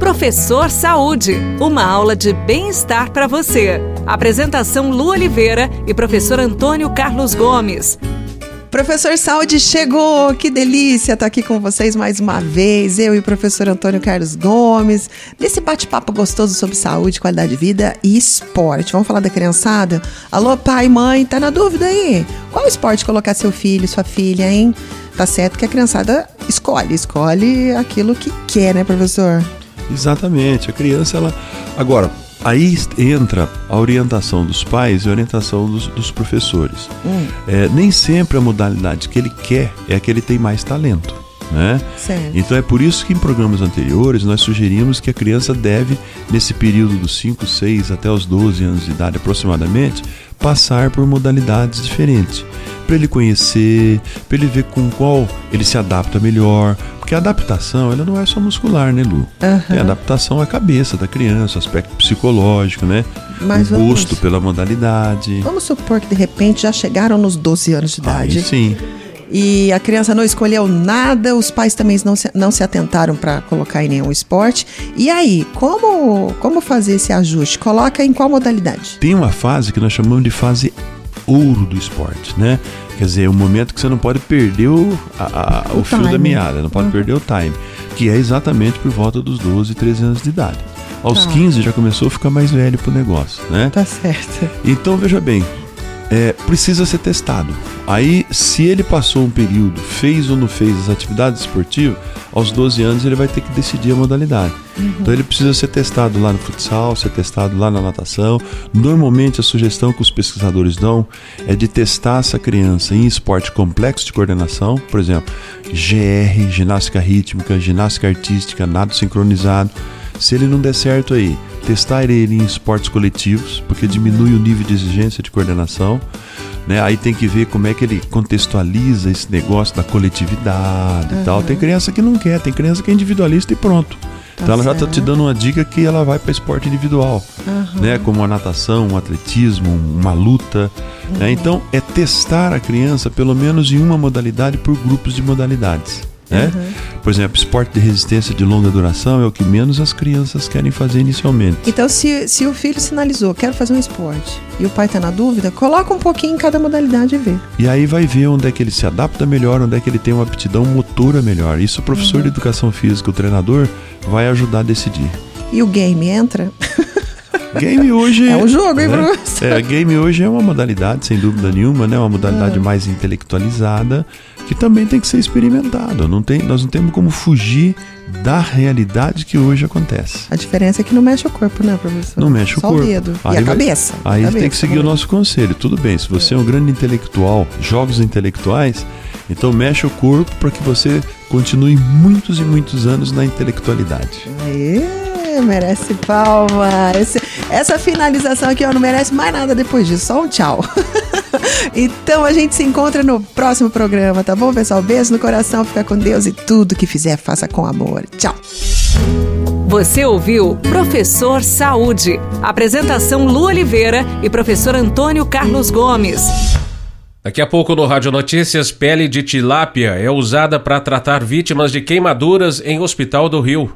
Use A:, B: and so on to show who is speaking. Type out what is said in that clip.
A: Professor Saúde, uma aula de bem-estar para você. Apresentação Lu Oliveira e professor Antônio Carlos Gomes.
B: Professor Saúde chegou, que delícia estar aqui com vocês mais uma vez, eu e o professor Antônio Carlos Gomes, nesse bate-papo gostoso sobre saúde, qualidade de vida e esporte. Vamos falar da criançada? Alô, pai, mãe, tá na dúvida aí? Qual esporte colocar seu filho, sua filha, hein? Tá certo que a criançada escolhe, escolhe aquilo que quer, né, professor?
C: Exatamente. A criança, ela. Agora, aí entra a orientação dos pais e a orientação dos, dos professores. Hum. É, nem sempre a modalidade que ele quer é a que ele tem mais talento. Né? Certo. Então é por isso que em programas anteriores nós sugerimos que a criança deve, nesse período dos 5, 6 até os 12 anos de idade aproximadamente, passar por modalidades diferentes. Para ele conhecer, para ele ver com qual ele se adapta melhor. Porque a adaptação ela não é só muscular, né, Lu? Uhum. Tem adaptação à cabeça da criança, aspecto psicológico, né? Mas o gosto vamos, pela modalidade.
B: Vamos supor que de repente já chegaram nos 12 anos de idade.
C: Aí, sim
B: e a criança não escolheu nada, os pais também não se, não se atentaram para colocar em nenhum esporte. E aí, como, como fazer esse ajuste? Coloca em qual modalidade?
C: Tem uma fase que nós chamamos de fase ouro do esporte, né? Quer dizer, o momento que você não pode perder o, a, a, o, o fio da meada, não pode uhum. perder o time, que é exatamente por volta dos 12, 13 anos de idade. Aos tá. 15 já começou a ficar mais velho pro negócio, né?
B: Tá certo.
C: Então, veja bem, é, precisa ser testado. Aí, se ele passou um período, fez ou não fez as atividades esportivas, aos 12 anos ele vai ter que decidir a modalidade. Uhum. Então ele precisa ser testado lá no futsal, ser testado lá na natação. Normalmente a sugestão que os pesquisadores dão é de testar essa criança em esporte complexo de coordenação, por exemplo, GR, ginástica rítmica, ginástica artística, nado sincronizado. Se ele não der certo aí, testar ele em esportes coletivos, porque diminui o nível de exigência de coordenação. Né? Aí tem que ver como é que ele contextualiza esse negócio da coletividade uhum. e tal. Tem criança que não quer, tem criança que é individualista e pronto. Tá então ela certo. já está te dando uma dica que ela vai para esporte individual, uhum. né? Como a natação, um atletismo, uma luta. Uhum. Né? Então é testar a criança pelo menos em uma modalidade por grupos de modalidades. Né? Uhum. Por exemplo, esporte de resistência de longa duração é o que menos as crianças querem fazer inicialmente.
B: Então, se, se o filho sinalizou, quero fazer um esporte, e o pai está na dúvida, coloca um pouquinho em cada modalidade e vê.
C: E aí vai ver onde é que ele se adapta melhor, onde é que ele tem uma aptidão motora melhor. Isso o professor uhum. de educação física, o treinador, vai ajudar a decidir.
B: E o game entra?
C: Game hoje.
B: É um jogo, hein, né? Bruce?
C: É, game hoje é uma modalidade, sem dúvida nenhuma, né? Uma modalidade ah. mais intelectualizada, que também tem que ser experimentada. Não tem, nós não temos como fugir da realidade que hoje acontece.
B: A diferença é que não mexe o corpo, né, professor?
C: Não mexe
B: Só
C: o corpo.
B: o dedo. Aí e a vai, cabeça.
C: Aí
B: a cabeça,
C: tem que seguir o nosso conselho. Tudo bem, se você é um grande intelectual, jogos intelectuais, então mexe o corpo para que você continue muitos e muitos anos na intelectualidade.
B: Aê! merece palma. Esse, essa finalização aqui ó, não merece mais nada depois disso, só um tchau. então a gente se encontra no próximo programa, tá bom, pessoal? Beijo no coração, fica com Deus e tudo que fizer, faça com amor. Tchau.
A: Você ouviu Professor Saúde. Apresentação Lu Oliveira e professor Antônio Carlos Gomes.
D: Daqui a pouco no Rádio Notícias, pele de tilápia é usada para tratar vítimas de queimaduras em Hospital do Rio.